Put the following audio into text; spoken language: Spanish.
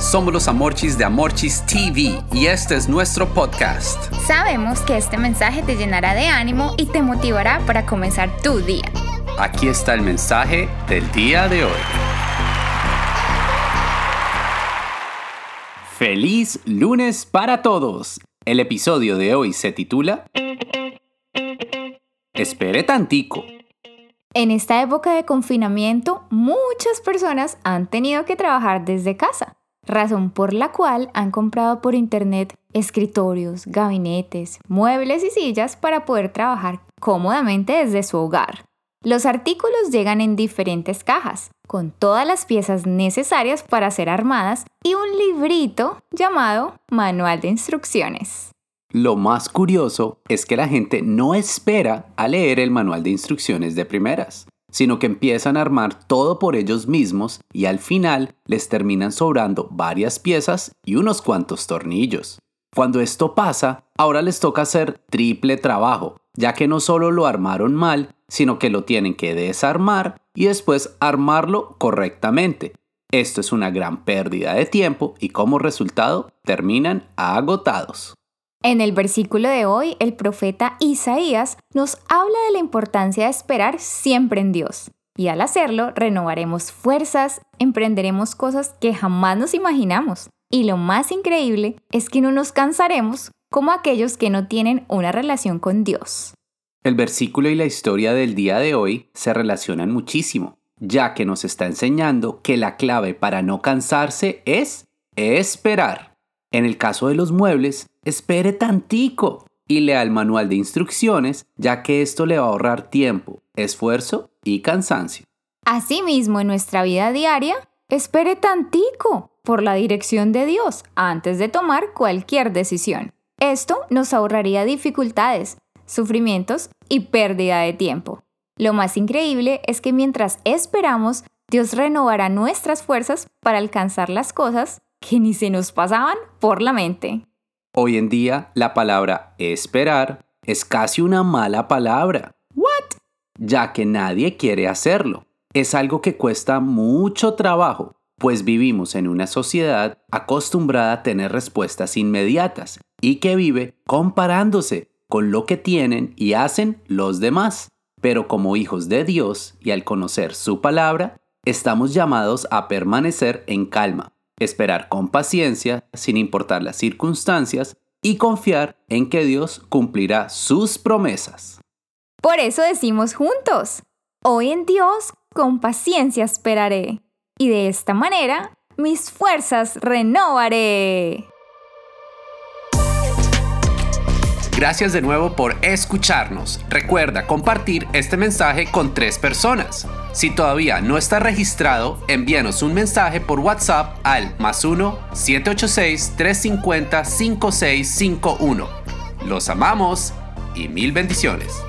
Somos los Amorchis de Amorchis TV y este es nuestro podcast. Sabemos que este mensaje te llenará de ánimo y te motivará para comenzar tu día. Aquí está el mensaje del día de hoy. Feliz lunes para todos. El episodio de hoy se titula Espere tantico. En esta época de confinamiento, muchas personas han tenido que trabajar desde casa, razón por la cual han comprado por internet escritorios, gabinetes, muebles y sillas para poder trabajar cómodamente desde su hogar. Los artículos llegan en diferentes cajas, con todas las piezas necesarias para ser armadas y un librito llamado Manual de Instrucciones. Lo más curioso es que la gente no espera a leer el manual de instrucciones de primeras, sino que empiezan a armar todo por ellos mismos y al final les terminan sobrando varias piezas y unos cuantos tornillos. Cuando esto pasa, ahora les toca hacer triple trabajo, ya que no solo lo armaron mal, sino que lo tienen que desarmar y después armarlo correctamente. Esto es una gran pérdida de tiempo y como resultado terminan agotados. En el versículo de hoy, el profeta Isaías nos habla de la importancia de esperar siempre en Dios. Y al hacerlo, renovaremos fuerzas, emprenderemos cosas que jamás nos imaginamos. Y lo más increíble es que no nos cansaremos como aquellos que no tienen una relación con Dios. El versículo y la historia del día de hoy se relacionan muchísimo, ya que nos está enseñando que la clave para no cansarse es esperar. En el caso de los muebles, espere tantico y lea el manual de instrucciones, ya que esto le va a ahorrar tiempo, esfuerzo y cansancio. Asimismo, en nuestra vida diaria, espere tantico por la dirección de Dios antes de tomar cualquier decisión. Esto nos ahorraría dificultades, sufrimientos y pérdida de tiempo. Lo más increíble es que mientras esperamos, Dios renovará nuestras fuerzas para alcanzar las cosas que ni se nos pasaban por la mente. Hoy en día la palabra esperar es casi una mala palabra. ¿What? Ya que nadie quiere hacerlo. Es algo que cuesta mucho trabajo, pues vivimos en una sociedad acostumbrada a tener respuestas inmediatas y que vive comparándose con lo que tienen y hacen los demás. Pero como hijos de Dios y al conocer su palabra, estamos llamados a permanecer en calma, esperar con paciencia sin importar las circunstancias y confiar en que Dios cumplirá sus promesas. Por eso decimos juntos, hoy en Dios con paciencia esperaré, y de esta manera mis fuerzas renovaré. Gracias de nuevo por escucharnos. Recuerda compartir este mensaje con tres personas. Si todavía no está registrado, envíanos un mensaje por WhatsApp al más 1-786-350-5651. Los amamos y mil bendiciones.